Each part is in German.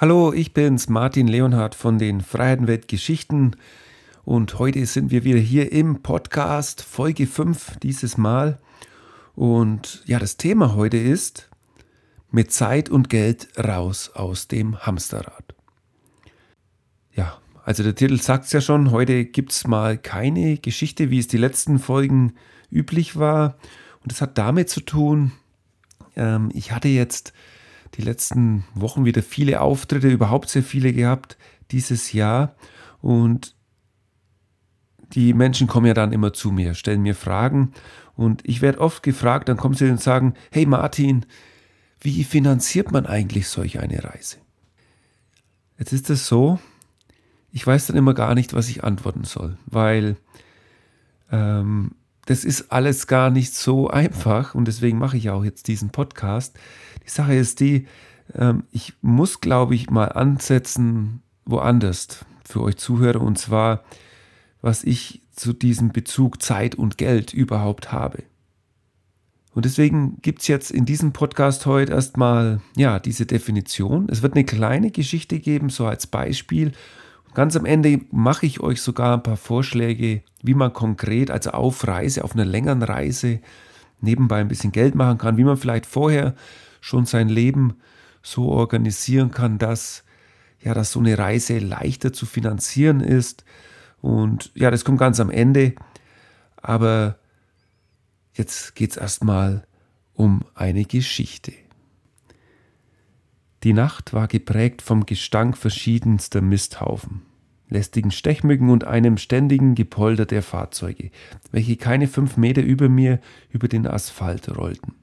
Hallo, ich bin's, Martin Leonhardt von den Freiheitenwelt Geschichten und heute sind wir wieder hier im Podcast Folge 5 dieses Mal. Und ja, das Thema heute ist mit Zeit und Geld raus aus dem Hamsterrad. Ja, also der Titel sagt es ja schon, heute gibt es mal keine Geschichte, wie es die letzten Folgen üblich war. Und das hat damit zu tun, ähm, ich hatte jetzt die letzten Wochen wieder viele Auftritte, überhaupt sehr viele gehabt dieses Jahr. Und die Menschen kommen ja dann immer zu mir, stellen mir Fragen. Und ich werde oft gefragt, dann kommen sie und sagen, hey Martin, wie finanziert man eigentlich solch eine Reise? Jetzt ist es so, ich weiß dann immer gar nicht, was ich antworten soll, weil ähm, das ist alles gar nicht so einfach und deswegen mache ich auch jetzt diesen Podcast. Die Sache ist die, ähm, ich muss, glaube ich, mal ansetzen woanders für euch Zuhörer und zwar, was ich zu diesem Bezug Zeit und Geld überhaupt habe. Und deswegen gibt es jetzt in diesem Podcast heute erstmal ja, diese Definition. Es wird eine kleine Geschichte geben, so als Beispiel. Ganz am Ende mache ich euch sogar ein paar Vorschläge, wie man konkret, also auf Reise, auf einer längeren Reise, nebenbei ein bisschen Geld machen kann, wie man vielleicht vorher schon sein Leben so organisieren kann, dass ja, dass so eine Reise leichter zu finanzieren ist. Und ja, das kommt ganz am Ende. Aber jetzt geht es erstmal um eine Geschichte. Die Nacht war geprägt vom Gestank verschiedenster Misthaufen, lästigen Stechmücken und einem ständigen Gepolter der Fahrzeuge, welche keine fünf Meter über mir über den Asphalt rollten.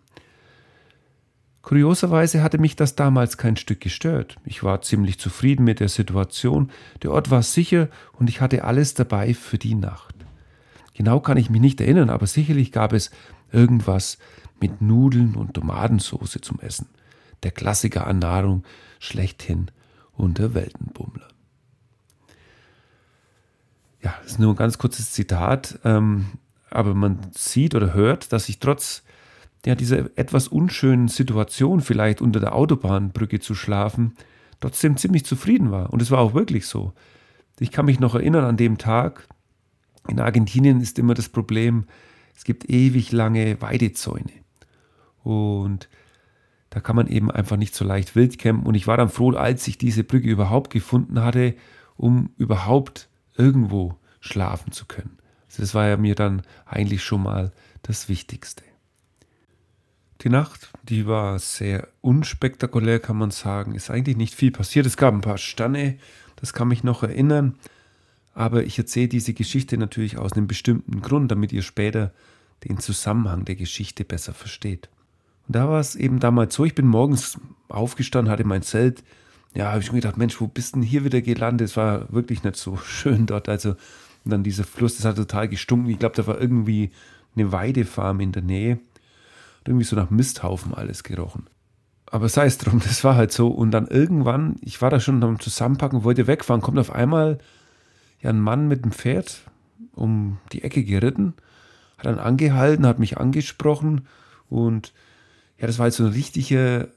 Kurioserweise hatte mich das damals kein Stück gestört. Ich war ziemlich zufrieden mit der Situation, der Ort war sicher und ich hatte alles dabei für die Nacht. Genau kann ich mich nicht erinnern, aber sicherlich gab es irgendwas mit Nudeln und Tomatensauce zum Essen der Klassiker an Nahrung schlechthin unter Weltenbummler. Ja, das ist nur ein ganz kurzes Zitat, ähm, aber man sieht oder hört, dass ich trotz ja, dieser etwas unschönen Situation, vielleicht unter der Autobahnbrücke zu schlafen, trotzdem ziemlich zufrieden war. Und es war auch wirklich so. Ich kann mich noch erinnern an dem Tag, in Argentinien ist immer das Problem, es gibt ewig lange Weidezäune. Und da kann man eben einfach nicht so leicht wild campen. Und ich war dann froh, als ich diese Brücke überhaupt gefunden hatte, um überhaupt irgendwo schlafen zu können. Also das war ja mir dann eigentlich schon mal das Wichtigste. Die Nacht, die war sehr unspektakulär, kann man sagen. Ist eigentlich nicht viel passiert. Es gab ein paar Sterne, das kann mich noch erinnern. Aber ich erzähle diese Geschichte natürlich aus einem bestimmten Grund, damit ihr später den Zusammenhang der Geschichte besser versteht. Und da war es eben damals so, ich bin morgens aufgestanden, hatte mein Zelt. Ja, habe ich mir gedacht, Mensch, wo bist denn hier wieder gelandet? Es war wirklich nicht so schön dort. Also, und dann dieser Fluss, das hat total gestunken. Ich glaube, da war irgendwie eine Weidefarm in der Nähe. Und irgendwie so nach Misthaufen alles gerochen. Aber sei es drum, das war halt so. Und dann irgendwann, ich war da schon am Zusammenpacken, wollte wegfahren, kommt auf einmal ja ein Mann mit einem Pferd um die Ecke geritten, hat dann angehalten, hat mich angesprochen und ja, das war jetzt so ein richtiger,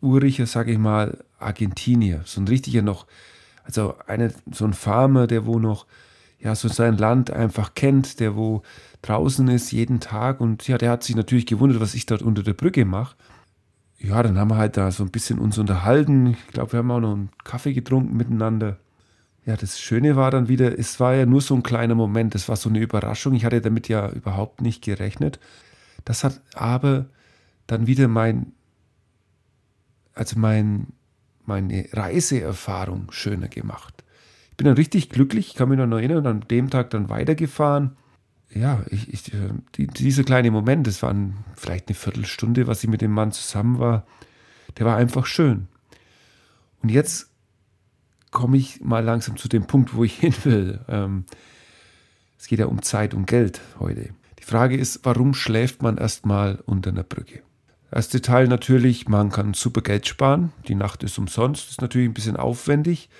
uriger, sage ich mal, Argentinier. So ein richtiger noch, also eine, so ein Farmer, der wo noch, ja, so sein Land einfach kennt, der wo draußen ist jeden Tag und ja, der hat sich natürlich gewundert, was ich dort unter der Brücke mache. Ja, dann haben wir halt da so ein bisschen uns unterhalten. Ich glaube, wir haben auch noch einen Kaffee getrunken miteinander. Ja, das Schöne war dann wieder, es war ja nur so ein kleiner Moment, das war so eine Überraschung. Ich hatte damit ja überhaupt nicht gerechnet. Das hat aber dann wieder mein, also mein, meine Reiseerfahrung schöner gemacht. Ich bin dann richtig glücklich, ich kann mich noch erinnern, an dem Tag dann weitergefahren. Ja, ich, ich, die, dieser kleine Moment, das war vielleicht eine Viertelstunde, was ich mit dem Mann zusammen war, der war einfach schön. Und jetzt komme ich mal langsam zu dem Punkt, wo ich hin will. Ähm, es geht ja um Zeit und Geld heute. Die Frage ist, warum schläft man erstmal unter einer Brücke? Erste Teil natürlich, man kann super Geld sparen. Die Nacht ist umsonst, ist natürlich ein bisschen aufwendig.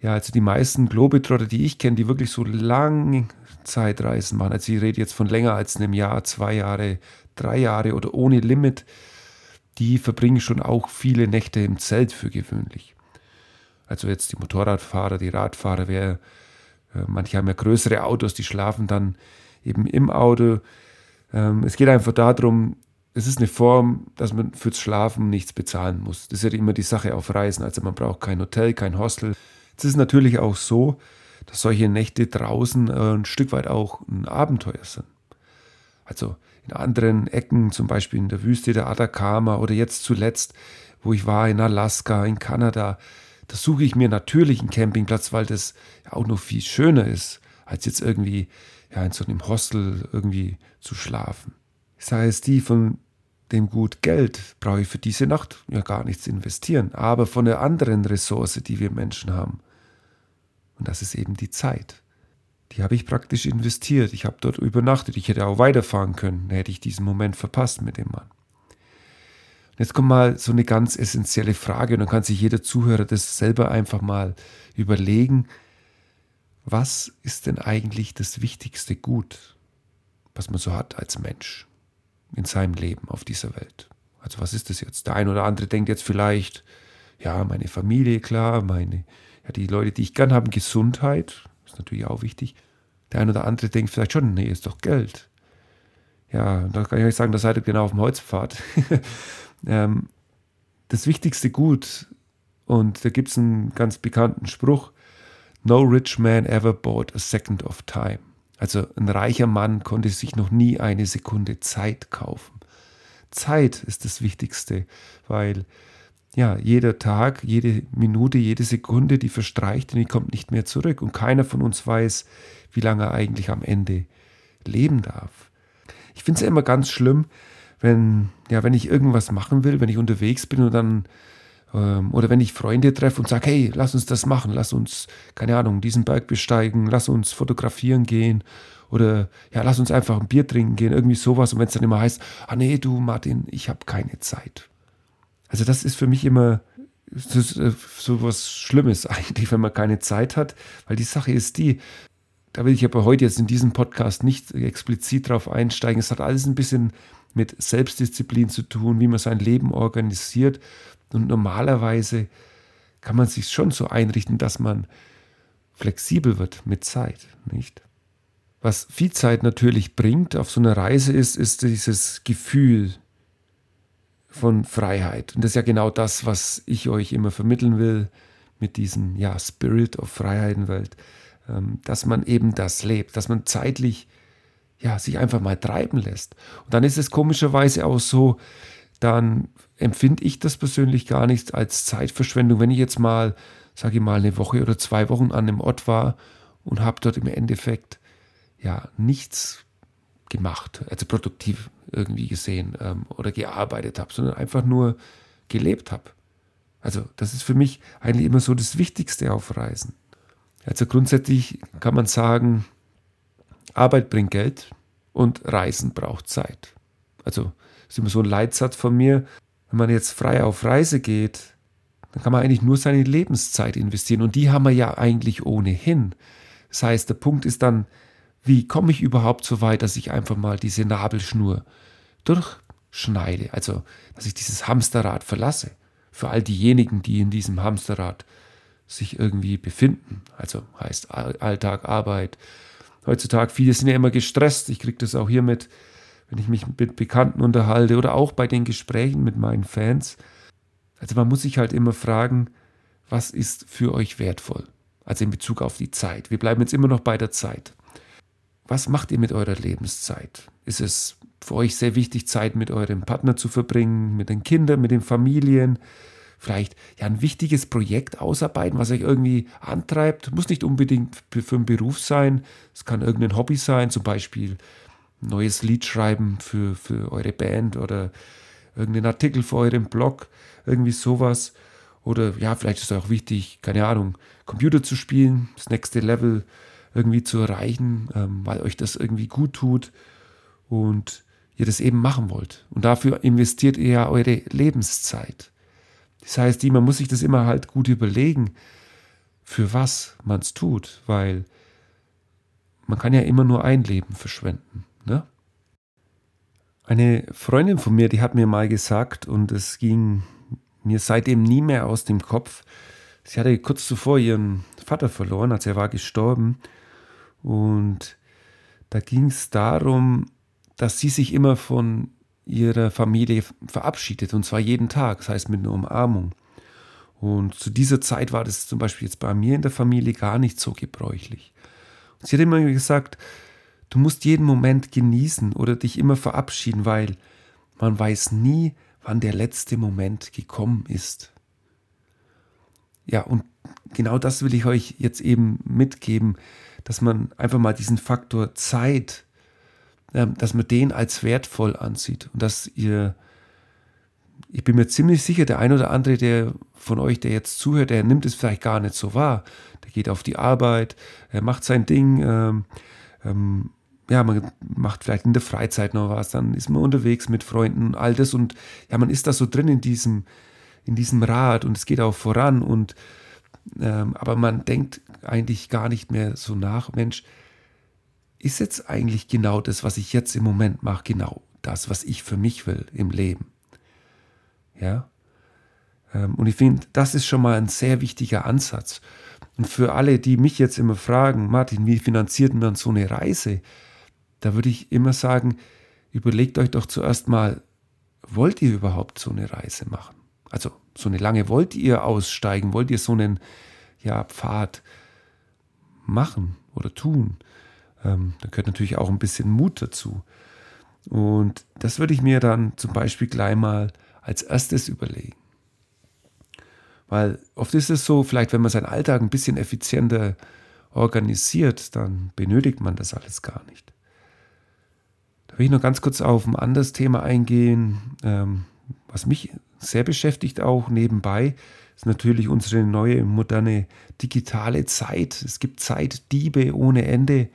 Ja, also die meisten Globetrotter, die ich kenne, die wirklich so lange Zeitreisen machen, also ich rede jetzt von länger als einem Jahr, zwei Jahre, drei Jahre oder ohne Limit, die verbringen schon auch viele Nächte im Zelt für gewöhnlich. Also jetzt die Motorradfahrer, die Radfahrer, wer, äh, manche haben ja größere Autos, die schlafen dann eben im Auto. Ähm, es geht einfach darum, es ist eine Form, dass man fürs Schlafen nichts bezahlen muss. Das ist ja immer die Sache auf Reisen. Also man braucht kein Hotel, kein Hostel. Es ist natürlich auch so, dass solche Nächte draußen äh, ein Stück weit auch ein Abenteuer sind. Also in anderen Ecken, zum Beispiel in der Wüste der Atacama oder jetzt zuletzt, wo ich war in Alaska, in Kanada, da suche ich mir natürlich einen Campingplatz, weil das ja auch noch viel schöner ist, als jetzt irgendwie ja, in so einem Hostel irgendwie zu schlafen. Sei es die von dem Gut Geld, brauche ich für diese Nacht ja gar nichts investieren, aber von der anderen Ressource, die wir Menschen haben. Und das ist eben die Zeit. Die habe ich praktisch investiert. Ich habe dort übernachtet. Ich hätte auch weiterfahren können, hätte ich diesen Moment verpasst mit dem Mann. Jetzt kommt mal so eine ganz essentielle Frage und dann kann sich jeder Zuhörer das selber einfach mal überlegen. Was ist denn eigentlich das wichtigste Gut, was man so hat als Mensch in seinem Leben auf dieser Welt? Also was ist das jetzt? Der eine oder andere denkt jetzt vielleicht, ja, meine Familie, klar, meine, ja, die Leute, die ich gern habe, Gesundheit, ist natürlich auch wichtig. Der eine oder andere denkt vielleicht schon, nee, ist doch Geld. Ja, da kann ich euch sagen, da seid ihr genau auf dem Holzpfad. ähm, das wichtigste Gut, und da gibt es einen ganz bekannten Spruch, No rich man ever bought a second of time. Also ein reicher Mann konnte sich noch nie eine Sekunde Zeit kaufen. Zeit ist das Wichtigste, weil ja, jeder Tag, jede Minute, jede Sekunde, die verstreicht und die kommt nicht mehr zurück. Und keiner von uns weiß, wie lange er eigentlich am Ende leben darf. Ich finde es ja immer ganz schlimm, wenn, ja, wenn ich irgendwas machen will, wenn ich unterwegs bin und dann, oder wenn ich Freunde treffe und sage, hey, lass uns das machen, lass uns, keine Ahnung, diesen Berg besteigen, lass uns fotografieren gehen oder ja, lass uns einfach ein Bier trinken gehen, irgendwie sowas. Und wenn es dann immer heißt, ah nee, du Martin, ich habe keine Zeit. Also das ist für mich immer äh, so was Schlimmes eigentlich, wenn man keine Zeit hat, weil die Sache ist die, da will ich aber heute jetzt in diesem Podcast nicht explizit drauf einsteigen. Es hat alles ein bisschen mit Selbstdisziplin zu tun, wie man sein Leben organisiert. Und normalerweise kann man sich schon so einrichten, dass man flexibel wird mit Zeit, nicht? Was viel Zeit natürlich bringt auf so einer Reise ist, ist dieses Gefühl von Freiheit. Und das ist ja genau das, was ich euch immer vermitteln will mit diesem ja, Spirit of Freiheitenwelt. Welt ähm, dass man eben das lebt, dass man zeitlich ja, sich einfach mal treiben lässt. Und dann ist es komischerweise auch so, dann empfinde ich das persönlich gar nicht als Zeitverschwendung, wenn ich jetzt mal, sage ich mal, eine Woche oder zwei Wochen an einem Ort war und habe dort im Endeffekt ja nichts gemacht, also produktiv irgendwie gesehen ähm, oder gearbeitet habe, sondern einfach nur gelebt habe. Also das ist für mich eigentlich immer so das Wichtigste auf Reisen. Also grundsätzlich kann man sagen, Arbeit bringt Geld und Reisen braucht Zeit. Also ist immer so ein Leitsatz von mir. Wenn man jetzt frei auf Reise geht, dann kann man eigentlich nur seine Lebenszeit investieren und die haben wir ja eigentlich ohnehin. Das heißt, der Punkt ist dann, wie komme ich überhaupt so weit, dass ich einfach mal diese Nabelschnur durchschneide, also dass ich dieses Hamsterrad verlasse. Für all diejenigen, die in diesem Hamsterrad sich irgendwie befinden. Also heißt Alltag, Arbeit. Heutzutage, viele sind ja immer gestresst. Ich kriege das auch hier mit, wenn ich mich mit Bekannten unterhalte oder auch bei den Gesprächen mit meinen Fans. Also man muss sich halt immer fragen, was ist für euch wertvoll? Also in Bezug auf die Zeit. Wir bleiben jetzt immer noch bei der Zeit. Was macht ihr mit eurer Lebenszeit? Ist es für euch sehr wichtig, Zeit mit eurem Partner zu verbringen, mit den Kindern, mit den Familien? vielleicht ja ein wichtiges Projekt ausarbeiten, was euch irgendwie antreibt. Muss nicht unbedingt für einen Beruf sein. Es kann irgendein Hobby sein, zum Beispiel neues Lied schreiben für, für eure Band oder irgendeinen Artikel für euren Blog, irgendwie sowas. Oder ja, vielleicht ist es auch wichtig, keine Ahnung, Computer zu spielen, das nächste Level irgendwie zu erreichen, ähm, weil euch das irgendwie gut tut und ihr das eben machen wollt. Und dafür investiert ihr ja eure Lebenszeit. Das heißt, man muss sich das immer halt gut überlegen, für was man es tut, weil man kann ja immer nur ein Leben verschwenden. Ne? Eine Freundin von mir, die hat mir mal gesagt, und es ging mir seitdem nie mehr aus dem Kopf, sie hatte kurz zuvor ihren Vater verloren, als er war gestorben. Und da ging es darum, dass sie sich immer von ihrer Familie verabschiedet, und zwar jeden Tag, das heißt mit einer Umarmung. Und zu dieser Zeit war das zum Beispiel jetzt bei mir in der Familie gar nicht so gebräuchlich. Und sie hat immer gesagt, du musst jeden Moment genießen oder dich immer verabschieden, weil man weiß nie, wann der letzte Moment gekommen ist. Ja, und genau das will ich euch jetzt eben mitgeben, dass man einfach mal diesen Faktor Zeit, ähm, dass man den als wertvoll ansieht und dass ihr, ich bin mir ziemlich sicher, der ein oder andere, der von euch, der jetzt zuhört, der nimmt es vielleicht gar nicht so wahr. Der geht auf die Arbeit, er macht sein Ding, ähm, ähm, ja, man macht vielleicht in der Freizeit noch was, dann ist man unterwegs mit Freunden, all das und ja, man ist da so drin in diesem, in diesem Rad und es geht auch voran und ähm, aber man denkt eigentlich gar nicht mehr so nach, Mensch, ist jetzt eigentlich genau das, was ich jetzt im Moment mache, genau das, was ich für mich will im Leben. Ja. Ähm, und ich finde, das ist schon mal ein sehr wichtiger Ansatz. Und für alle, die mich jetzt immer fragen, Martin, wie finanziert man so eine Reise? Da würde ich immer sagen, überlegt euch doch zuerst mal, wollt ihr überhaupt so eine Reise machen? Also so eine lange wollt ihr aussteigen, wollt ihr so einen ja, Pfad machen oder tun? Ähm, da gehört natürlich auch ein bisschen Mut dazu. Und das würde ich mir dann zum Beispiel gleich mal als erstes überlegen. Weil oft ist es so, vielleicht wenn man seinen Alltag ein bisschen effizienter organisiert, dann benötigt man das alles gar nicht. Will ich noch ganz kurz auf ein anderes Thema eingehen, ähm, was mich sehr beschäftigt auch nebenbei, ist natürlich unsere neue moderne digitale Zeit. Es gibt Zeitdiebe ohne Ende.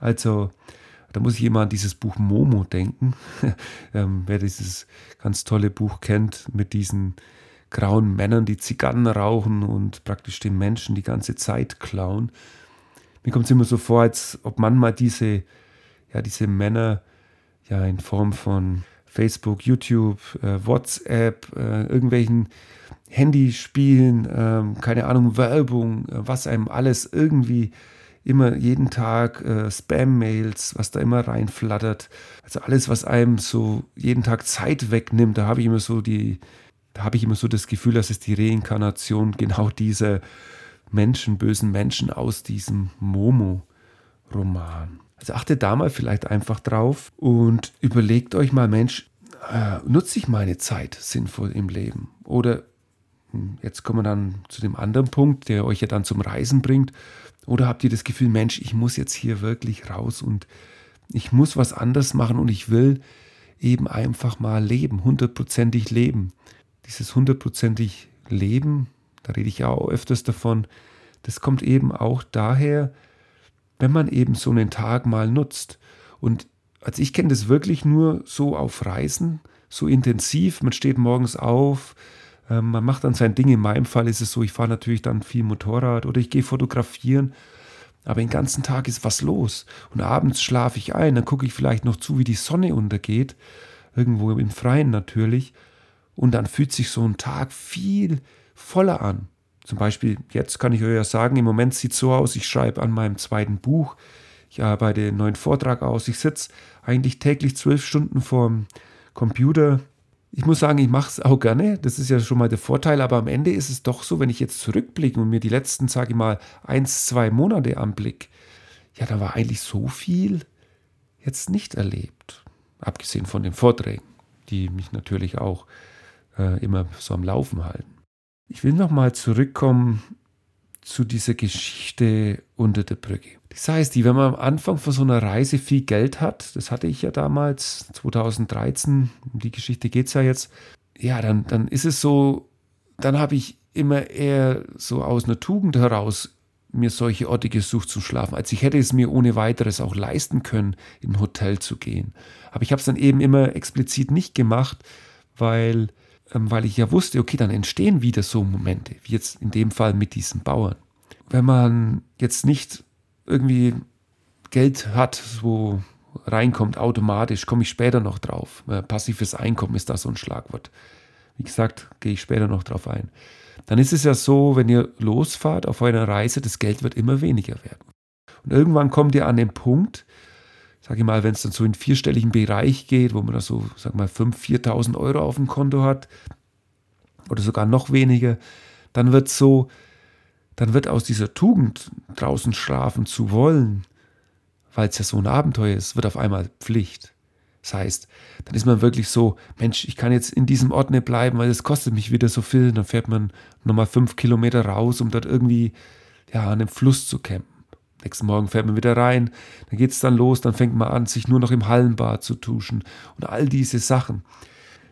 Also da muss ich immer an dieses Buch Momo denken. ähm, wer dieses ganz tolle Buch kennt mit diesen grauen Männern, die Zigarren rauchen und praktisch den Menschen die ganze Zeit klauen. Mir kommt es immer so vor, als ob manchmal diese, ja, diese Männer ja in Form von Facebook, YouTube, äh, WhatsApp, äh, irgendwelchen Handyspielen, äh, keine Ahnung, Werbung, äh, was einem alles irgendwie immer jeden Tag äh, Spam-Mails, was da immer reinflattert. Also alles, was einem so jeden Tag Zeit wegnimmt, da habe ich immer so die, da habe ich immer so das Gefühl, dass es die Reinkarnation genau dieser Menschen, bösen Menschen aus diesem Momo-Roman. Also achtet da mal vielleicht einfach drauf und überlegt euch mal, Mensch, äh, nutze ich meine Zeit sinnvoll im Leben? Oder hm, jetzt kommen wir dann zu dem anderen Punkt, der euch ja dann zum Reisen bringt. Oder habt ihr das Gefühl, Mensch, ich muss jetzt hier wirklich raus und ich muss was anders machen und ich will eben einfach mal leben, hundertprozentig leben. Dieses hundertprozentig Leben, da rede ich ja auch öfters davon, das kommt eben auch daher, wenn man eben so einen Tag mal nutzt. Und also ich kenne das wirklich nur so auf Reisen, so intensiv. Man steht morgens auf, äh, man macht dann sein Ding. In meinem Fall ist es so, ich fahre natürlich dann viel Motorrad oder ich gehe fotografieren. Aber den ganzen Tag ist was los. Und abends schlafe ich ein, dann gucke ich vielleicht noch zu, wie die Sonne untergeht. Irgendwo im Freien natürlich. Und dann fühlt sich so ein Tag viel voller an. Zum Beispiel, jetzt kann ich euch ja sagen, im Moment sieht es so aus, ich schreibe an meinem zweiten Buch, ich arbeite einen neuen Vortrag aus, ich sitze eigentlich täglich zwölf Stunden vorm Computer. Ich muss sagen, ich mache es auch gerne, das ist ja schon mal der Vorteil, aber am Ende ist es doch so, wenn ich jetzt zurückblicke und mir die letzten, sage ich mal, eins, zwei Monate anblick, ja, da war eigentlich so viel jetzt nicht erlebt. Abgesehen von den Vorträgen, die mich natürlich auch äh, immer so am Laufen halten. Ich will nochmal zurückkommen zu dieser Geschichte unter der Brücke. Das heißt, wenn man am Anfang von so einer Reise viel Geld hat, das hatte ich ja damals, 2013, um die Geschichte geht es ja jetzt, ja, dann, dann ist es so, dann habe ich immer eher so aus einer Tugend heraus mir solche Orte gesucht zum Schlafen, als ich hätte es mir ohne weiteres auch leisten können, in ein Hotel zu gehen. Aber ich habe es dann eben immer explizit nicht gemacht, weil weil ich ja wusste, okay, dann entstehen wieder so Momente, wie jetzt in dem Fall mit diesen Bauern. Wenn man jetzt nicht irgendwie Geld hat, so reinkommt automatisch, komme ich später noch drauf. Passives Einkommen ist da so ein Schlagwort. Wie gesagt, gehe ich später noch drauf ein. Dann ist es ja so, wenn ihr losfahrt auf eurer Reise, das Geld wird immer weniger werden. Und irgendwann kommt ihr an den Punkt, sage ich mal, wenn es dann so in vierstelligen Bereich geht, wo man da so, sag mal, 5.000, 4.000 Euro auf dem Konto hat oder sogar noch weniger, dann wird so, dann wird aus dieser Tugend, draußen schlafen zu wollen, weil es ja so ein Abenteuer ist, wird auf einmal Pflicht. Das heißt, dann ist man wirklich so, Mensch, ich kann jetzt in diesem Ort nicht bleiben, weil es kostet mich wieder so viel. Dann fährt man nochmal fünf Kilometer raus, um dort irgendwie ja, an einem Fluss zu campen. Nächsten Morgen fährt man wieder rein, dann geht es dann los, dann fängt man an, sich nur noch im Hallenbad zu tuschen und all diese Sachen.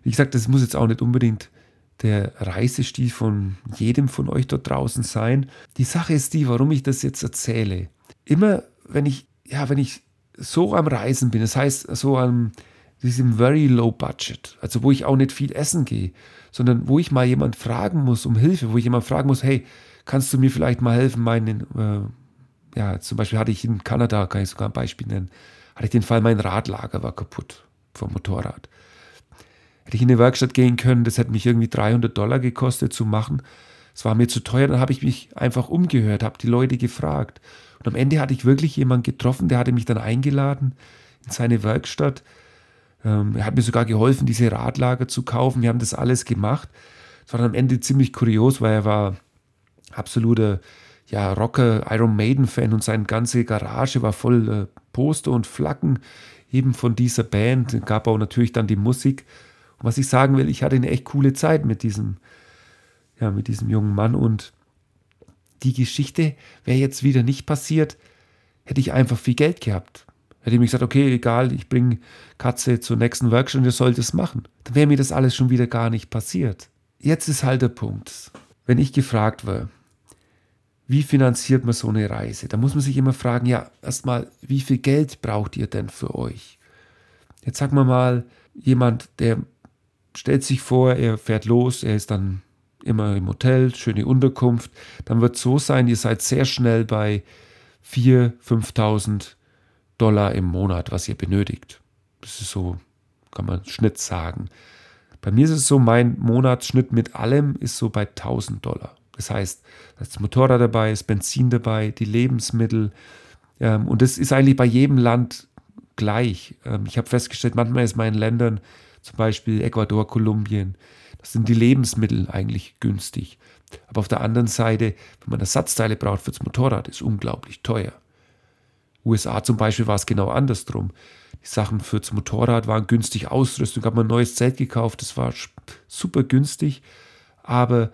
Wie gesagt, das muss jetzt auch nicht unbedingt der Reisestil von jedem von euch dort draußen sein. Die Sache ist die, warum ich das jetzt erzähle. Immer wenn ich, ja, wenn ich so am Reisen bin, das heißt so am diesem very low budget, also wo ich auch nicht viel essen gehe, sondern wo ich mal jemand fragen muss um Hilfe, wo ich jemand fragen muss, hey, kannst du mir vielleicht mal helfen, meinen, äh, ja, zum Beispiel hatte ich in Kanada, kann ich sogar ein Beispiel nennen, hatte ich den Fall, mein Radlager war kaputt vom Motorrad. Hätte ich in eine Werkstatt gehen können, das hätte mich irgendwie 300 Dollar gekostet zu machen. Es war mir zu teuer, dann habe ich mich einfach umgehört, habe die Leute gefragt. Und am Ende hatte ich wirklich jemanden getroffen, der hatte mich dann eingeladen in seine Werkstatt. Ähm, er hat mir sogar geholfen, diese Radlager zu kaufen. Wir haben das alles gemacht. Es war dann am Ende ziemlich kurios, weil er war absoluter ja, Rocker, Iron Maiden-Fan und seine ganze Garage war voll äh, Poster und Flaggen eben von dieser Band. Gab auch natürlich dann die Musik. Und was ich sagen will, ich hatte eine echt coole Zeit mit diesem, ja, mit diesem jungen Mann und die Geschichte wäre jetzt wieder nicht passiert, hätte ich einfach viel Geld gehabt. Hätte ich mir gesagt, okay, egal, ich bringe Katze zur nächsten Workshop und ihr sollt es machen. Dann wäre mir das alles schon wieder gar nicht passiert. Jetzt ist halt der Punkt. Wenn ich gefragt war, wie finanziert man so eine Reise? Da muss man sich immer fragen, ja, erstmal, wie viel Geld braucht ihr denn für euch? Jetzt sagen wir mal, jemand, der stellt sich vor, er fährt los, er ist dann immer im Hotel, schöne Unterkunft, dann wird es so sein, ihr seid sehr schnell bei 4.000, 5.000 Dollar im Monat, was ihr benötigt. Das ist so, kann man Schnitt sagen. Bei mir ist es so, mein Monatsschnitt mit allem ist so bei 1000 Dollar. Das heißt, da ist das Motorrad dabei, ist Benzin dabei, die Lebensmittel. Ähm, und das ist eigentlich bei jedem Land gleich. Ähm, ich habe festgestellt, manchmal ist meinen Ländern, zum Beispiel Ecuador, Kolumbien, sind die Lebensmittel eigentlich günstig. Aber auf der anderen Seite, wenn man Ersatzteile braucht fürs Motorrad, ist unglaublich teuer. USA zum Beispiel war es genau andersrum. Die Sachen fürs Motorrad waren günstig, Ausrüstung, habe man ein neues Zelt gekauft, das war super günstig, aber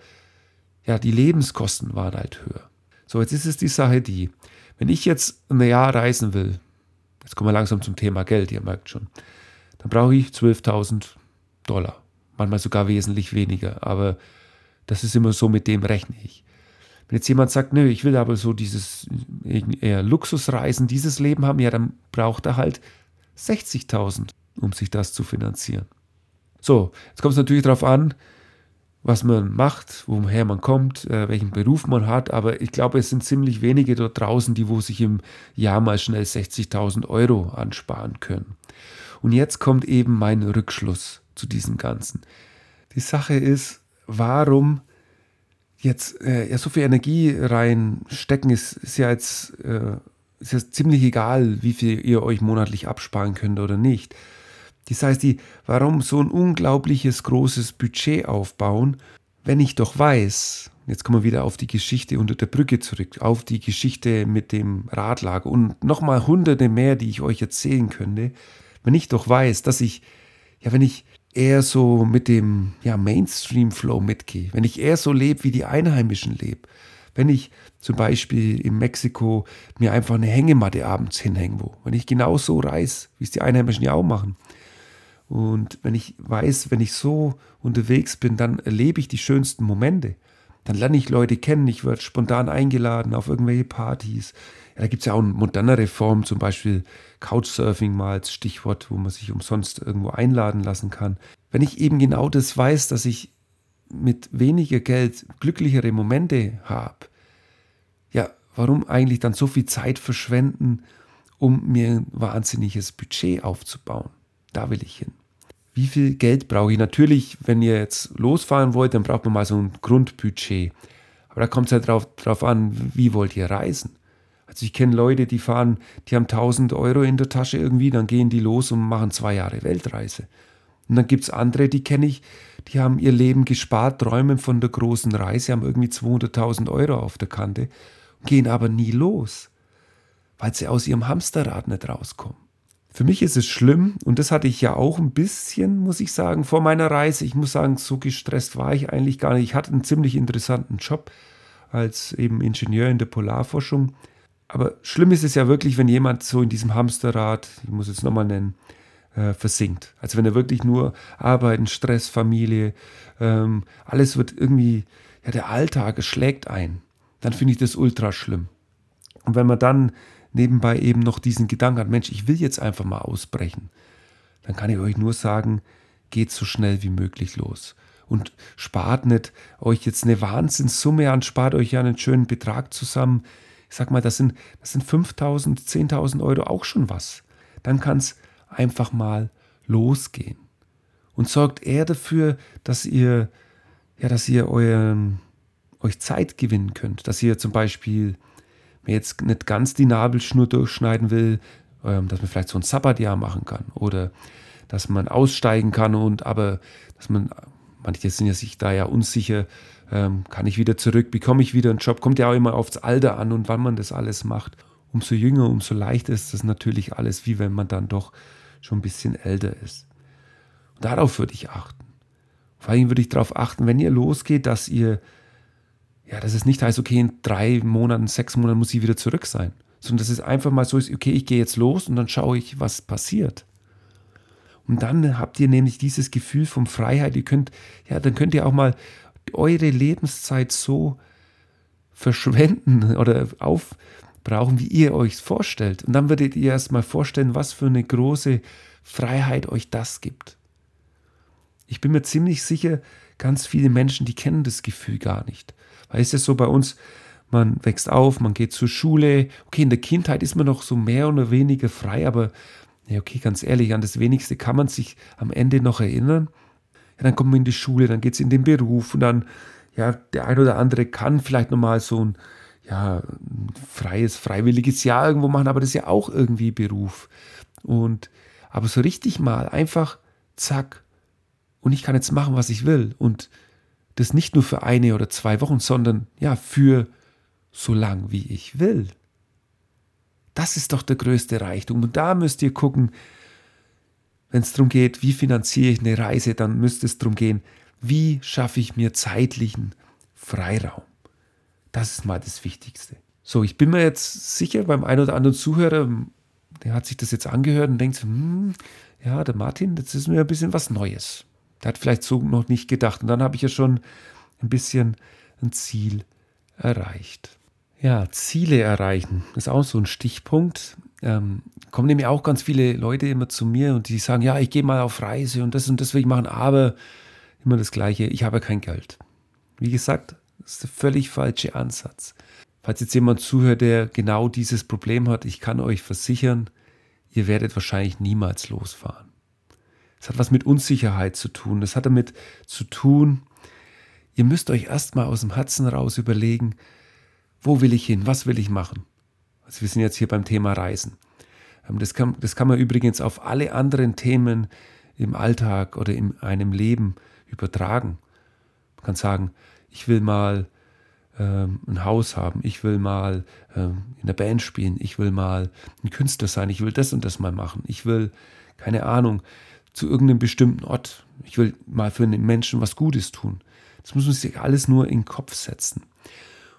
ja, die Lebenskosten waren halt höher. So, jetzt ist es die Sache die, wenn ich jetzt ein Jahr reisen will, jetzt kommen wir langsam zum Thema Geld, ihr merkt schon, dann brauche ich 12.000 Dollar manchmal sogar wesentlich weniger. Aber das ist immer so, mit dem rechne ich. Wenn jetzt jemand sagt, nö, ich will aber so dieses eher Luxusreisen, dieses Leben haben, ja, dann braucht er halt 60.000, um sich das zu finanzieren. So, jetzt kommt es natürlich darauf an, was man macht, woher man kommt, äh, welchen Beruf man hat, aber ich glaube, es sind ziemlich wenige dort draußen, die wo sich im Jahr mal schnell 60.000 Euro ansparen können. Und jetzt kommt eben mein Rückschluss zu diesem Ganzen. Die Sache ist, warum jetzt äh, ja, so viel Energie reinstecken, ist, ist ja jetzt äh, ist ja ziemlich egal, wie viel ihr euch monatlich absparen könnt oder nicht. Das heißt, die, warum so ein unglaubliches großes Budget aufbauen, wenn ich doch weiß, jetzt kommen wir wieder auf die Geschichte unter der Brücke zurück, auf die Geschichte mit dem Radlager und nochmal hunderte mehr, die ich euch erzählen könnte, wenn ich doch weiß, dass ich, ja, wenn ich eher so mit dem ja, Mainstream-Flow mitgehe, wenn ich eher so lebe, wie die Einheimischen leben, wenn ich zum Beispiel in Mexiko mir einfach eine Hängematte abends hinhänge, wo, wenn ich genau so reise, wie es die Einheimischen ja auch machen. Und wenn ich weiß, wenn ich so unterwegs bin, dann erlebe ich die schönsten Momente. Dann lerne ich Leute kennen, ich werde spontan eingeladen auf irgendwelche Partys. Ja, da gibt es ja auch modernere Formen, zum Beispiel Couchsurfing mal als Stichwort, wo man sich umsonst irgendwo einladen lassen kann. Wenn ich eben genau das weiß, dass ich mit weniger Geld glücklichere Momente habe, ja, warum eigentlich dann so viel Zeit verschwenden, um mir ein wahnsinniges Budget aufzubauen? Da will ich hin. Wie viel Geld brauche ich? Natürlich, wenn ihr jetzt losfahren wollt, dann braucht man mal so ein Grundbudget. Aber da kommt es halt drauf, drauf an, wie wollt ihr reisen? Also ich kenne Leute, die fahren, die haben 1000 Euro in der Tasche irgendwie, dann gehen die los und machen zwei Jahre Weltreise. Und dann gibt es andere, die kenne ich, die haben ihr Leben gespart, träumen von der großen Reise, haben irgendwie 200.000 Euro auf der Kante, gehen aber nie los, weil sie aus ihrem Hamsterrad nicht rauskommen. Für mich ist es schlimm und das hatte ich ja auch ein bisschen, muss ich sagen, vor meiner Reise. Ich muss sagen, so gestresst war ich eigentlich gar nicht. Ich hatte einen ziemlich interessanten Job als eben Ingenieur in der Polarforschung. Aber schlimm ist es ja wirklich, wenn jemand so in diesem Hamsterrad, ich muss es nochmal nennen, äh, versinkt. Also wenn er wirklich nur Arbeiten, Stress, Familie, ähm, alles wird irgendwie, ja, der Alltag, schlägt ein. Dann finde ich das ultra schlimm. Und wenn man dann nebenbei eben noch diesen Gedanken hat, Mensch, ich will jetzt einfach mal ausbrechen, dann kann ich euch nur sagen, geht so schnell wie möglich los. Und spart nicht euch jetzt eine Wahnsinnssumme an, spart euch ja einen schönen Betrag zusammen ich sag mal, das sind, das sind 5.000, 10.000 Euro auch schon was. Dann kann es einfach mal losgehen. Und sorgt eher dafür, dass ihr, ja, dass ihr euren, euch Zeit gewinnen könnt. Dass ihr zum Beispiel, wer jetzt nicht ganz die Nabelschnur durchschneiden will, ähm, dass man vielleicht so ein Sabbatjahr machen kann. Oder dass man aussteigen kann und aber, dass man, manche sind ja sich da ja unsicher, ähm, kann ich wieder zurück, bekomme ich wieder einen Job, kommt ja auch immer aufs Alter an und wann man das alles macht. Umso jünger, umso leichter ist das natürlich alles, wie wenn man dann doch schon ein bisschen älter ist. Und darauf würde ich achten. Vor allem würde ich darauf achten, wenn ihr losgeht, dass ihr, ja, dass es nicht heißt, okay, in drei Monaten, sechs Monaten muss ich wieder zurück sein, sondern dass es einfach mal so ist, okay, ich gehe jetzt los und dann schaue ich, was passiert. Und dann habt ihr nämlich dieses Gefühl von Freiheit. Ihr könnt, ja, dann könnt ihr auch mal eure Lebenszeit so verschwenden oder aufbrauchen, wie ihr euch vorstellt. Und dann würdet ihr erstmal vorstellen, was für eine große Freiheit euch das gibt. Ich bin mir ziemlich sicher, ganz viele Menschen, die kennen das Gefühl gar nicht. Weil es ist so bei uns, man wächst auf, man geht zur Schule. Okay, in der Kindheit ist man noch so mehr oder weniger frei, aber ja, okay, ganz ehrlich, an das wenigste kann man sich am Ende noch erinnern ja, dann kommt man in die Schule, dann geht es in den Beruf und dann, ja, der ein oder andere kann vielleicht nochmal so ein, ja, ein freies, freiwilliges Jahr irgendwo machen, aber das ist ja auch irgendwie Beruf. Und, aber so richtig mal einfach, zack, und ich kann jetzt machen, was ich will. Und das nicht nur für eine oder zwei Wochen, sondern ja, für so lang, wie ich will. Das ist doch der größte Reichtum. Und da müsst ihr gucken, wenn es darum geht, wie finanziere ich eine Reise, dann müsste es darum gehen, wie schaffe ich mir zeitlichen Freiraum. Das ist mal das Wichtigste. So, ich bin mir jetzt sicher, beim einen oder anderen Zuhörer, der hat sich das jetzt angehört und denkt, hm, ja, der Martin, das ist mir ein bisschen was Neues. Der hat vielleicht so noch nicht gedacht. Und dann habe ich ja schon ein bisschen ein Ziel erreicht. Ja, Ziele erreichen ist auch so ein Stichpunkt ähm, kommen nämlich auch ganz viele Leute immer zu mir und die sagen, ja, ich gehe mal auf Reise und das und das will ich machen, aber immer das Gleiche, ich habe kein Geld. Wie gesagt, das ist der völlig falsche Ansatz. Falls jetzt jemand zuhört, der genau dieses Problem hat, ich kann euch versichern, ihr werdet wahrscheinlich niemals losfahren. Es hat was mit Unsicherheit zu tun. Das hat damit zu tun, ihr müsst euch erstmal aus dem Herzen raus überlegen, wo will ich hin, was will ich machen. Also wir sind jetzt hier beim Thema Reisen. Ähm, das kann, das kann man übrigens auf alle anderen Themen im Alltag oder in einem Leben übertragen. Man kann sagen, ich will mal ähm, ein Haus haben, ich will mal ähm, in der Band spielen, ich will mal ein Künstler sein, ich will das und das mal machen, ich will, keine Ahnung, zu irgendeinem bestimmten Ort, ich will mal für einen Menschen was Gutes tun. Das muss man sich alles nur in den Kopf setzen.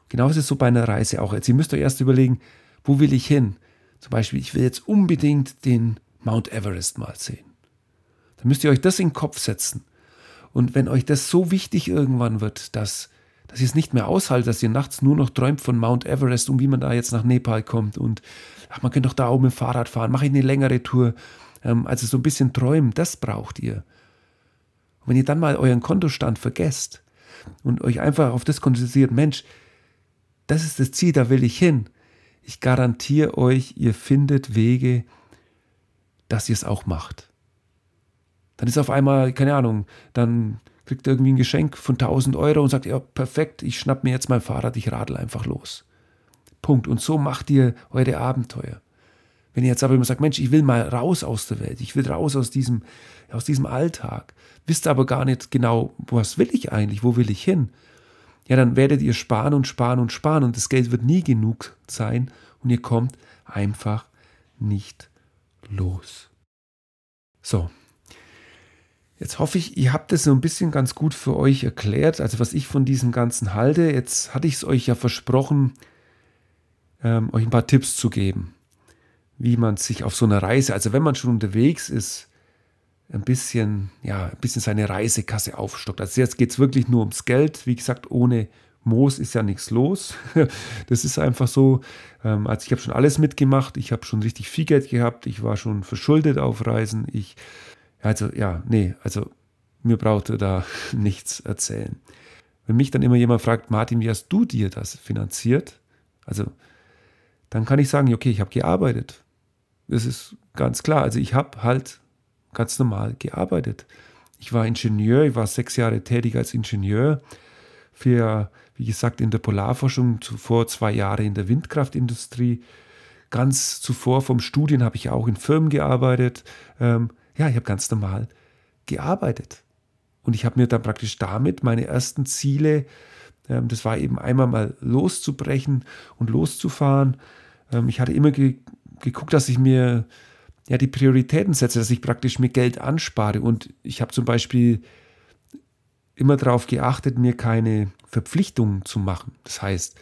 Genauso ist es so bei einer Reise auch. Jetzt, ihr müsst euch erst überlegen, wo will ich hin? Zum Beispiel, ich will jetzt unbedingt den Mount Everest mal sehen. Dann müsst ihr euch das in den Kopf setzen. Und wenn euch das so wichtig irgendwann wird, dass, dass ihr es nicht mehr aushaltet, dass ihr nachts nur noch träumt von Mount Everest und wie man da jetzt nach Nepal kommt und ach, man könnte doch da oben dem Fahrrad fahren, mache ich eine längere Tour. Ähm, also so ein bisschen träumen, das braucht ihr. Und wenn ihr dann mal euren Kontostand vergesst und euch einfach auf das konzentriert, Mensch, das ist das Ziel, da will ich hin, ich garantiere euch, ihr findet Wege, dass ihr es auch macht. Dann ist auf einmal, keine Ahnung, dann kriegt er irgendwie ein Geschenk von 1000 Euro und sagt, ja, perfekt, ich schnapp mir jetzt mein Fahrrad, ich radel einfach los. Punkt. Und so macht ihr eure Abenteuer. Wenn ihr jetzt aber immer sagt, Mensch, ich will mal raus aus der Welt, ich will raus aus diesem, aus diesem Alltag, wisst aber gar nicht genau, was will ich eigentlich, wo will ich hin? Ja, dann werdet ihr sparen und sparen und sparen und das Geld wird nie genug sein und ihr kommt einfach nicht los. So. Jetzt hoffe ich, ihr habt es so ein bisschen ganz gut für euch erklärt, also was ich von diesem Ganzen halte. Jetzt hatte ich es euch ja versprochen, ähm, euch ein paar Tipps zu geben, wie man sich auf so einer Reise, also wenn man schon unterwegs ist, ein bisschen, ja, ein bisschen seine Reisekasse aufstockt. Also jetzt geht es wirklich nur ums Geld. Wie gesagt, ohne Moos ist ja nichts los. Das ist einfach so. Ähm, also ich habe schon alles mitgemacht. Ich habe schon richtig viel Geld gehabt. Ich war schon verschuldet auf Reisen. Ich, also ja, nee, also mir brauchte da nichts erzählen. Wenn mich dann immer jemand fragt, Martin, wie hast du dir das finanziert? Also dann kann ich sagen, okay, ich habe gearbeitet. Das ist ganz klar. Also ich habe halt ganz normal gearbeitet. Ich war Ingenieur, ich war sechs Jahre tätig als Ingenieur für, wie gesagt, in der Polarforschung, zuvor zwei Jahre in der Windkraftindustrie. Ganz zuvor vom Studien habe ich auch in Firmen gearbeitet. Ähm, ja, ich habe ganz normal gearbeitet. Und ich habe mir dann praktisch damit meine ersten Ziele, ähm, das war eben einmal mal loszubrechen und loszufahren. Ähm, ich hatte immer ge geguckt, dass ich mir ja, die Prioritäten setze, dass ich praktisch mir Geld anspare. Und ich habe zum Beispiel immer darauf geachtet, mir keine Verpflichtungen zu machen. Das heißt,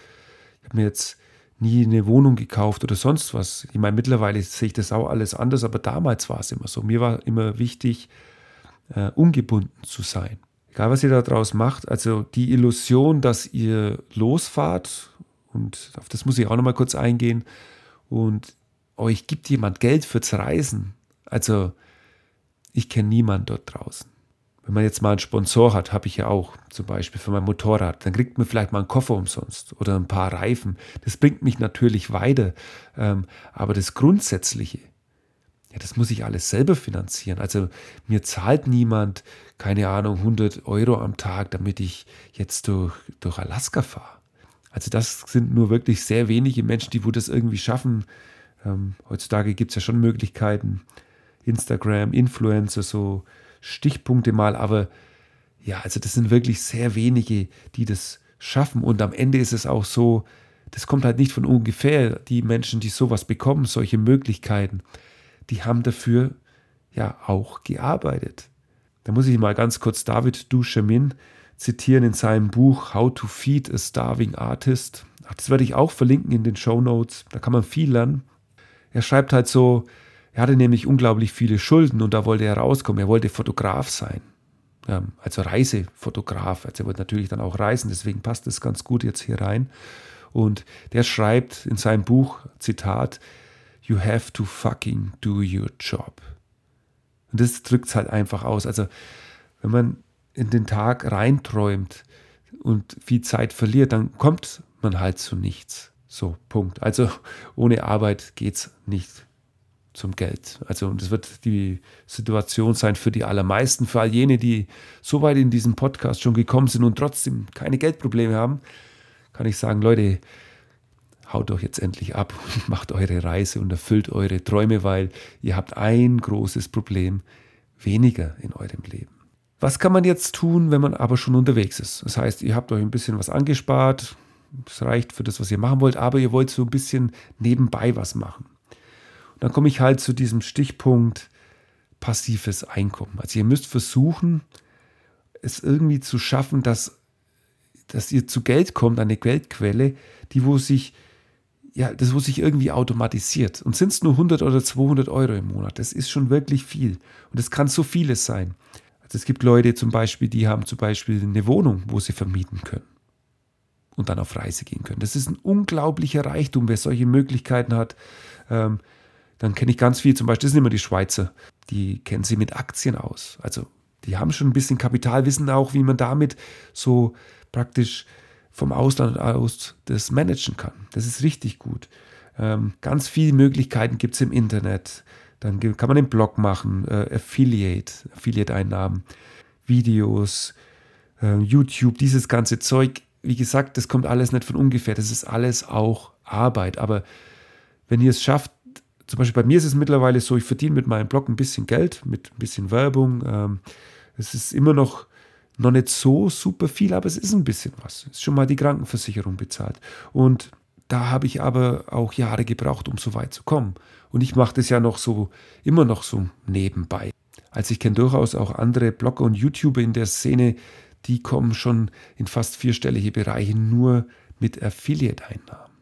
ich habe mir jetzt nie eine Wohnung gekauft oder sonst was. Ich meine, mittlerweile sehe ich das auch alles anders, aber damals war es immer so. Mir war immer wichtig, äh, ungebunden zu sein. Egal, was ihr daraus macht, also die Illusion, dass ihr losfahrt, und auf das muss ich auch nochmal kurz eingehen, und euch gibt jemand Geld fürs Reisen. Also ich kenne niemanden dort draußen. Wenn man jetzt mal einen Sponsor hat, habe ich ja auch zum Beispiel für mein Motorrad, dann kriegt man vielleicht mal einen Koffer umsonst oder ein paar Reifen. Das bringt mich natürlich weiter. Ähm, aber das Grundsätzliche, ja, das muss ich alles selber finanzieren. Also mir zahlt niemand, keine Ahnung, 100 Euro am Tag, damit ich jetzt durch, durch Alaska fahre. Also das sind nur wirklich sehr wenige Menschen, die wo das irgendwie schaffen, ähm, heutzutage gibt es ja schon Möglichkeiten, Instagram, Influencer, so Stichpunkte mal, aber ja, also das sind wirklich sehr wenige, die das schaffen. Und am Ende ist es auch so, das kommt halt nicht von ungefähr. Die Menschen, die sowas bekommen, solche Möglichkeiten, die haben dafür ja auch gearbeitet. Da muss ich mal ganz kurz David Duchemin zitieren in seinem Buch How to Feed a Starving Artist. Das werde ich auch verlinken in den Show Notes. Da kann man viel lernen. Er schreibt halt so, er hatte nämlich unglaublich viele Schulden und da wollte er rauskommen. Er wollte Fotograf sein. also Reisefotograf. Also er wollte natürlich dann auch reisen, deswegen passt das ganz gut jetzt hier rein. Und der schreibt in seinem Buch, Zitat, You have to fucking do your job. Und das drückt es halt einfach aus. Also, wenn man in den Tag reinträumt und viel Zeit verliert, dann kommt man halt zu nichts. So, Punkt. Also ohne Arbeit geht es nicht zum Geld. Also das wird die Situation sein für die allermeisten, für all jene, die so weit in diesem Podcast schon gekommen sind und trotzdem keine Geldprobleme haben, kann ich sagen, Leute, haut doch jetzt endlich ab und macht eure Reise und erfüllt eure Träume, weil ihr habt ein großes Problem weniger in eurem Leben. Was kann man jetzt tun, wenn man aber schon unterwegs ist? Das heißt, ihr habt euch ein bisschen was angespart, es reicht für das, was ihr machen wollt, aber ihr wollt so ein bisschen nebenbei was machen. Und dann komme ich halt zu diesem Stichpunkt passives Einkommen. Also ihr müsst versuchen, es irgendwie zu schaffen, dass, dass ihr zu Geld kommt, eine Geldquelle, die wo sich ja, das wo sich irgendwie automatisiert. Und sind es nur 100 oder 200 Euro im Monat, das ist schon wirklich viel. Und es kann so vieles sein. Es gibt Leute zum Beispiel, die haben zum Beispiel eine Wohnung, wo sie vermieten können und dann auf Reise gehen können. Das ist ein unglaublicher Reichtum, wer solche Möglichkeiten hat. Ähm, dann kenne ich ganz viel, zum Beispiel, das sind immer die Schweizer, die kennen sie mit Aktien aus. Also die haben schon ein bisschen Kapital, wissen auch, wie man damit so praktisch vom Ausland aus das managen kann. Das ist richtig gut. Ähm, ganz viele Möglichkeiten gibt es im Internet. Dann kann man den Blog machen, äh, Affiliate, Affiliate-Einnahmen, Videos, äh, YouTube, dieses ganze Zeug. Wie gesagt, das kommt alles nicht von ungefähr. Das ist alles auch Arbeit. Aber wenn ihr es schafft, zum Beispiel bei mir ist es mittlerweile so, ich verdiene mit meinem Blog ein bisschen Geld, mit ein bisschen Werbung. Ähm, es ist immer noch noch nicht so super viel, aber es ist ein bisschen was. Ist schon mal die Krankenversicherung bezahlt. Und da habe ich aber auch Jahre gebraucht, um so weit zu kommen. Und ich mache das ja noch so, immer noch so nebenbei. Also ich kenne durchaus auch andere Blogger und YouTuber in der Szene, die kommen schon in fast vierstellige Bereiche nur mit Affiliate-Einnahmen.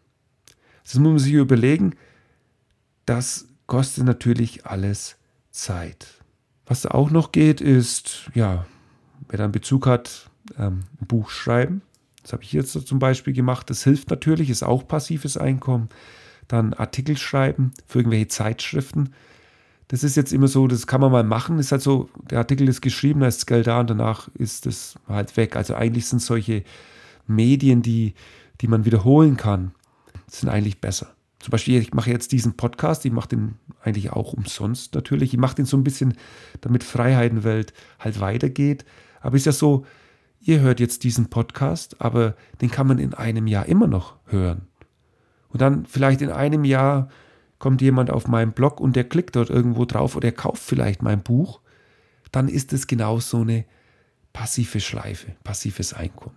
Das muss man sich überlegen, das kostet natürlich alles Zeit. Was auch noch geht, ist, ja, wer dann Bezug hat, ähm, ein Buch schreiben. Das habe ich jetzt zum Beispiel gemacht. Das hilft natürlich, ist auch passives Einkommen. Dann Artikel schreiben für irgendwelche Zeitschriften. Das ist jetzt immer so, das kann man mal machen. Ist halt so, der Artikel ist geschrieben, da ist das Geld da und danach ist es halt weg. Also eigentlich sind solche Medien, die, die man wiederholen kann, sind eigentlich besser. Zum Beispiel, ich mache jetzt diesen Podcast, ich mache den eigentlich auch umsonst natürlich. Ich mache den so ein bisschen, damit Freiheitenwelt halt weitergeht. Aber ist ja so, ihr hört jetzt diesen Podcast, aber den kann man in einem Jahr immer noch hören. Und dann vielleicht in einem Jahr kommt jemand auf meinen Blog und der klickt dort irgendwo drauf oder er kauft vielleicht mein Buch. Dann ist es genau so eine passive Schleife, passives Einkommen.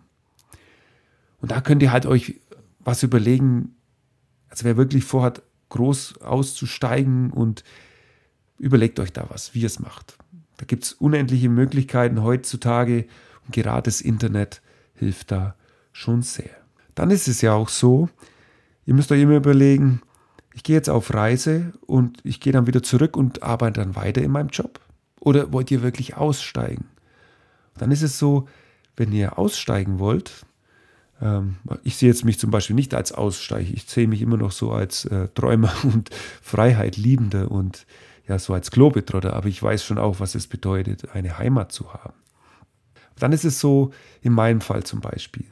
Und da könnt ihr halt euch was überlegen, also wer wirklich vorhat, groß auszusteigen und überlegt euch da was, wie ihr es macht. Da gibt es unendliche Möglichkeiten heutzutage und gerade das Internet hilft da schon sehr. Dann ist es ja auch so, ihr müsst euch immer überlegen, ich gehe jetzt auf Reise und ich gehe dann wieder zurück und arbeite dann weiter in meinem Job. Oder wollt ihr wirklich aussteigen? Dann ist es so, wenn ihr aussteigen wollt, ähm, ich sehe jetzt mich zum Beispiel nicht als Aussteiger, ich sehe mich immer noch so als äh, Träumer und Freiheit liebender und ja so als Globetrotter, aber ich weiß schon auch, was es bedeutet, eine Heimat zu haben. Dann ist es so, in meinem Fall zum Beispiel.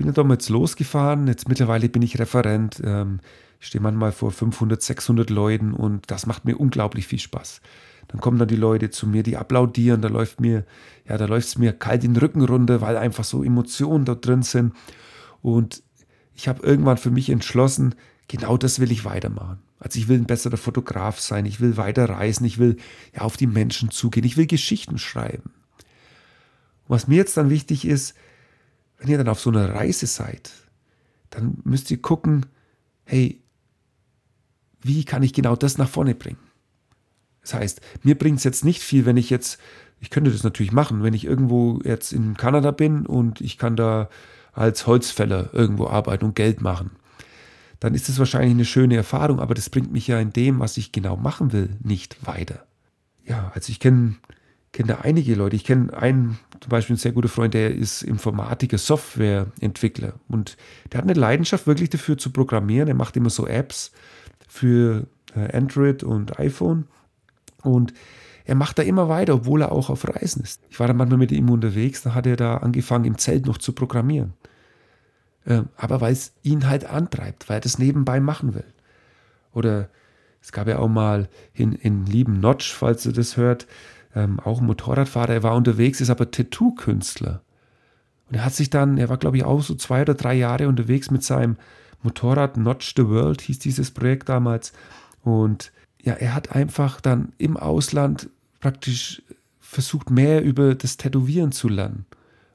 Ich bin ja damals losgefahren, jetzt mittlerweile bin ich Referent, ähm, ich stehe manchmal vor 500, 600 Leuten und das macht mir unglaublich viel Spaß. Dann kommen dann die Leute zu mir, die applaudieren, da läuft mir, ja, da läuft es mir kalt in den Rücken runter, weil einfach so Emotionen da drin sind. Und ich habe irgendwann für mich entschlossen, genau das will ich weitermachen. Also ich will ein besserer Fotograf sein, ich will weiter reisen, ich will ja, auf die Menschen zugehen, ich will Geschichten schreiben. Was mir jetzt dann wichtig ist, wenn ihr dann auf so einer Reise seid, dann müsst ihr gucken, hey, wie kann ich genau das nach vorne bringen? Das heißt, mir bringt es jetzt nicht viel, wenn ich jetzt, ich könnte das natürlich machen, wenn ich irgendwo jetzt in Kanada bin und ich kann da als Holzfäller irgendwo arbeiten und Geld machen dann ist es wahrscheinlich eine schöne Erfahrung, aber das bringt mich ja in dem, was ich genau machen will, nicht weiter. Ja, also ich kenne kenn da einige Leute. Ich kenne einen, zum Beispiel einen sehr guten Freund, der ist Informatiker, Softwareentwickler und der hat eine Leidenschaft wirklich dafür zu programmieren. Er macht immer so Apps für äh, Android und iPhone und er macht da immer weiter, obwohl er auch auf Reisen ist. Ich war dann manchmal mit ihm unterwegs, da hat er da angefangen, im Zelt noch zu programmieren. Ähm, aber weil es ihn halt antreibt, weil er das nebenbei machen will. Oder es gab ja auch mal in, in lieben Notch, falls du das hört, ähm, auch ein Motorradfahrer, er war unterwegs, ist aber Tattoo-Künstler. Und er hat sich dann, er war glaube ich auch so zwei oder drei Jahre unterwegs mit seinem Motorrad, Notch the World hieß dieses Projekt damals. Und ja, er hat einfach dann im Ausland praktisch versucht, mehr über das Tätowieren zu lernen.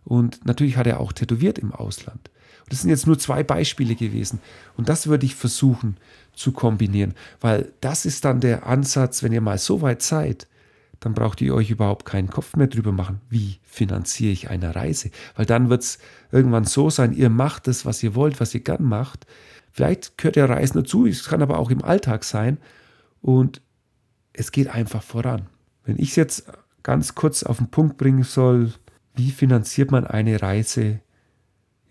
Und natürlich hat er auch tätowiert im Ausland. Das sind jetzt nur zwei Beispiele gewesen. Und das würde ich versuchen zu kombinieren, weil das ist dann der Ansatz, wenn ihr mal so weit seid, dann braucht ihr euch überhaupt keinen Kopf mehr drüber machen, wie finanziere ich eine Reise. Weil dann wird es irgendwann so sein, ihr macht das, was ihr wollt, was ihr gern macht. Vielleicht gehört der Reisen dazu, es kann aber auch im Alltag sein. Und es geht einfach voran. Wenn ich es jetzt ganz kurz auf den Punkt bringen soll, wie finanziert man eine Reise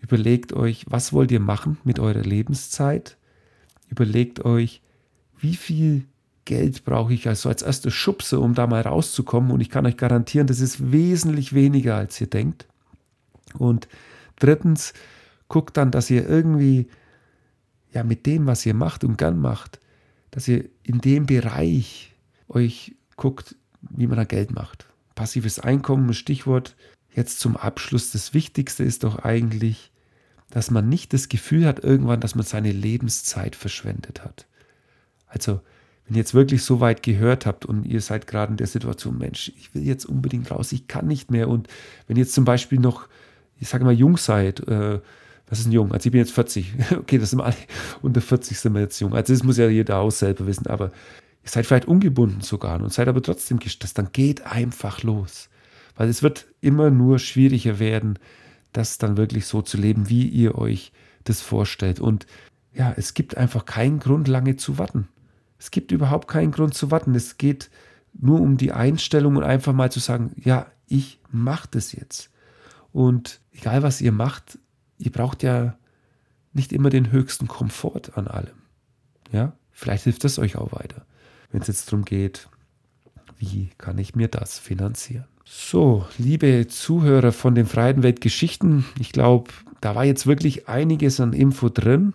Überlegt euch, was wollt ihr machen mit eurer Lebenszeit? Überlegt euch, wie viel Geld brauche ich also als erste Schubse, um da mal rauszukommen. Und ich kann euch garantieren, das ist wesentlich weniger, als ihr denkt. Und drittens, guckt dann, dass ihr irgendwie ja mit dem, was ihr macht und gern macht, dass ihr in dem Bereich euch guckt, wie man da Geld macht. Passives Einkommen, Stichwort. Jetzt zum Abschluss. Das Wichtigste ist doch eigentlich, dass man nicht das Gefühl hat irgendwann, dass man seine Lebenszeit verschwendet hat. Also, wenn ihr jetzt wirklich so weit gehört habt und ihr seid gerade in der Situation, Mensch, ich will jetzt unbedingt raus, ich kann nicht mehr. Und wenn ihr jetzt zum Beispiel noch, ich sage mal, jung seid, äh, was ist ein Jung? Also ich bin jetzt 40. Okay, das sind alle unter 40 sind wir jetzt jung. Also das muss ja jeder auch selber wissen. Aber ihr seid vielleicht ungebunden sogar und seid aber trotzdem gestresst. Dann geht einfach los. Weil es wird immer nur schwieriger werden, das dann wirklich so zu leben, wie ihr euch das vorstellt. Und ja, es gibt einfach keinen Grund, lange zu warten. Es gibt überhaupt keinen Grund zu warten. Es geht nur um die Einstellung und einfach mal zu sagen, ja, ich mache das jetzt. Und egal was ihr macht, ihr braucht ja nicht immer den höchsten Komfort an allem. Ja, vielleicht hilft das euch auch weiter, wenn es jetzt darum geht, wie kann ich mir das finanzieren? So, liebe Zuhörer von den Freien Weltgeschichten, ich glaube, da war jetzt wirklich einiges an Info drin.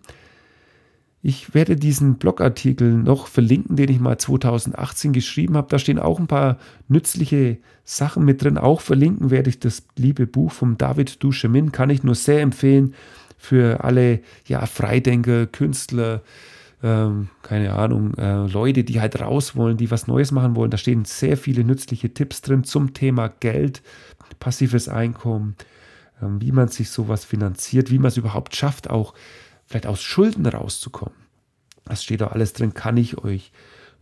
Ich werde diesen Blogartikel noch verlinken, den ich mal 2018 geschrieben habe. Da stehen auch ein paar nützliche Sachen mit drin. Auch verlinken werde ich das liebe Buch von David Duchemin. Kann ich nur sehr empfehlen für alle ja, Freidenker, Künstler, ähm, keine Ahnung, äh, Leute, die halt raus wollen, die was Neues machen wollen. Da stehen sehr viele nützliche Tipps drin zum Thema Geld, passives Einkommen, ähm, wie man sich sowas finanziert, wie man es überhaupt schafft, auch vielleicht aus Schulden rauszukommen. Das steht da alles drin, kann ich euch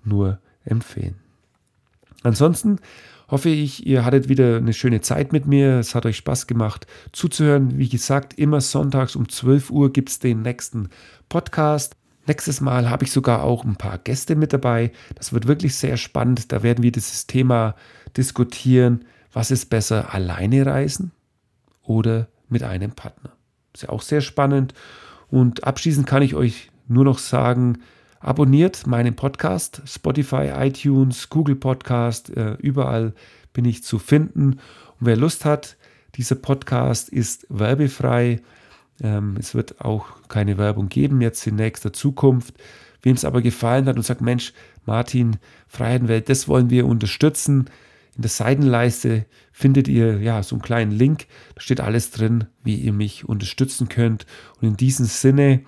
nur empfehlen. Ansonsten hoffe ich, ihr hattet wieder eine schöne Zeit mit mir. Es hat euch Spaß gemacht zuzuhören. Wie gesagt, immer sonntags um 12 Uhr gibt es den nächsten Podcast. Nächstes Mal habe ich sogar auch ein paar Gäste mit dabei. Das wird wirklich sehr spannend. Da werden wir dieses Thema diskutieren. Was ist besser, alleine reisen oder mit einem Partner? Ist ja auch sehr spannend. Und abschließend kann ich euch nur noch sagen, abonniert meinen Podcast, Spotify, iTunes, Google Podcast, äh, überall bin ich zu finden. Und wer Lust hat, dieser Podcast ist werbefrei. Ähm, es wird auch keine Werbung geben jetzt in nächster Zukunft. Wem es aber gefallen hat und sagt, Mensch, Martin, Freiheitenwelt, das wollen wir unterstützen, in der Seitenleiste findet ihr ja so einen kleinen Link. Da steht alles drin, wie ihr mich unterstützen könnt. Und in diesem Sinne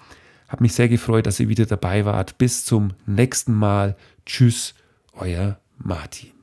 habe mich sehr gefreut, dass ihr wieder dabei wart. Bis zum nächsten Mal. Tschüss, euer Martin.